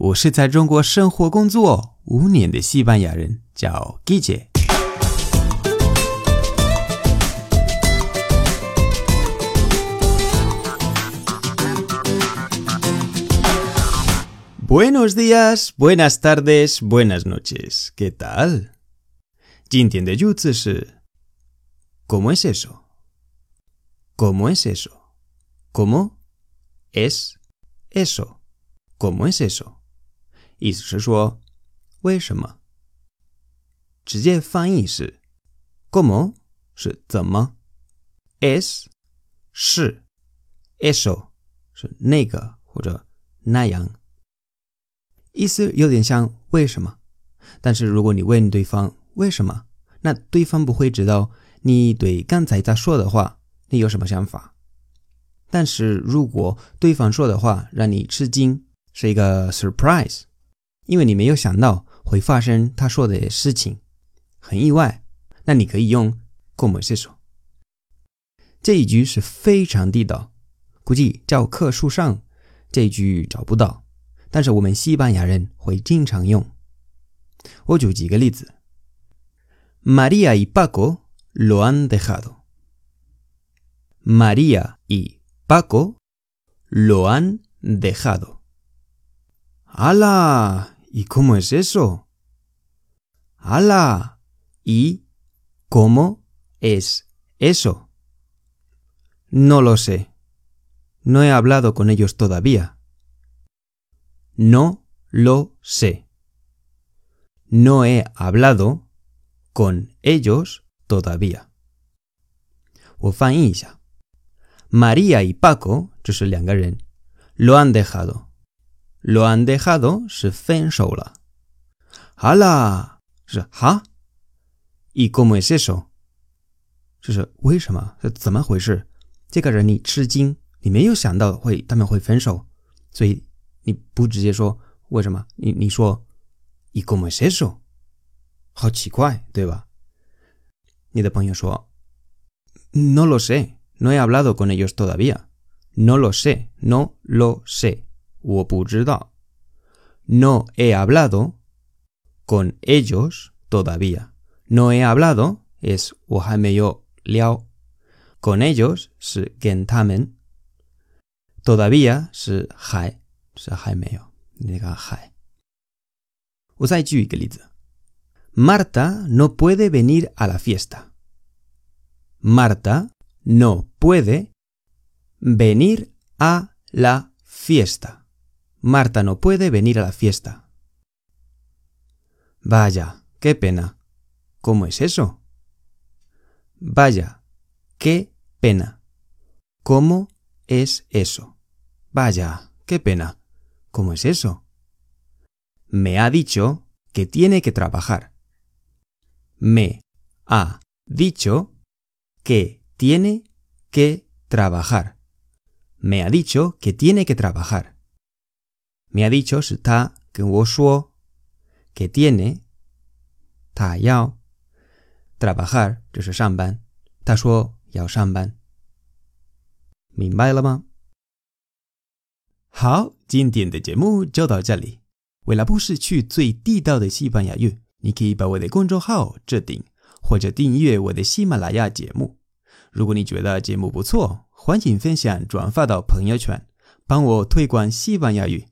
我是在中国生活工作五年的西班牙人，叫 Guille。Buenos días, buenas tardes, buenas noches. ¿Qué tal? 今天的句子是 ¿Cómo es eso? ¿Cómo es eso? ¿Cómo es eso? ¿Cómo es eso? 意思是说为什么？直接翻译是 “cómo” 是怎么，“es” 是 “eso” 是那个或者那样。意思有点像“为什么”，但是如果你问对方为什么，那对方不会知道你对刚才他说的话你有什么想法。但是如果对方说的话让你吃惊，是一个 surprise，因为你没有想到会发生他说的事情，很意外，那你可以用 como es eso。这一句是非常地道，估计教科书上这一句找不到。但是我们西班牙人会经常用。我举几个例子：María y Paco lo han dejado。María y Paco lo han dejado。¡Hala! ¿Y cómo es eso? ¡Hala! ¿Y cómo es eso? No lo sé. No he hablado con ellos todavía. No lo sé. No he hablado con ellos todavía. María y Paco, lo han dejado. Lo han dejado 是分手了。hala 是哈，y cómo es eso？就是为什么？是怎么回事？这个人你吃惊，你没有想到会他们会分手，所以你不直接说为什么，你你说 y cómo es eso？好奇怪，对吧？你的朋友说 no lo sé，no he hablado con ellos todavía，no lo sé，no lo sé。 我不知道。No he hablado con ellos todavía. No he hablado es 我还没有聊。Con ellos 是跟他们。Todavía 是还是还没有那个还。我再举一个例子。Marta no puede venir a la fiesta. Marta no puede venir a la fiesta. Marta no puede venir a la fiesta. Vaya, qué pena. ¿Cómo es eso? Vaya, qué pena. ¿Cómo es eso? Vaya, qué pena. ¿Cómo es eso? Me ha dicho que tiene que trabajar. Me ha dicho que tiene que trabajar. Me ha dicho que tiene que trabajar. Me ha dicho está que vosso que tiene tayao trabajar shanban 他说要上班，明白了吗？好，今天的节目就到这里。为了不失去最地道的西班牙语，你可以把我的公众号置顶，或者订阅我的喜马拉雅节目。如果你觉得节目不错，欢迎分享转发到朋友圈，帮我推广西班牙语。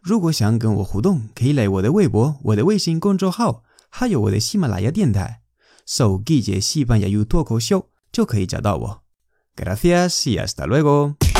如果想跟我互动，可以来我的微博、我的微信公众号，还有我的喜马拉雅电台，搜“季节西班牙语脱口秀”就可以找到我。Gracias y hasta luego。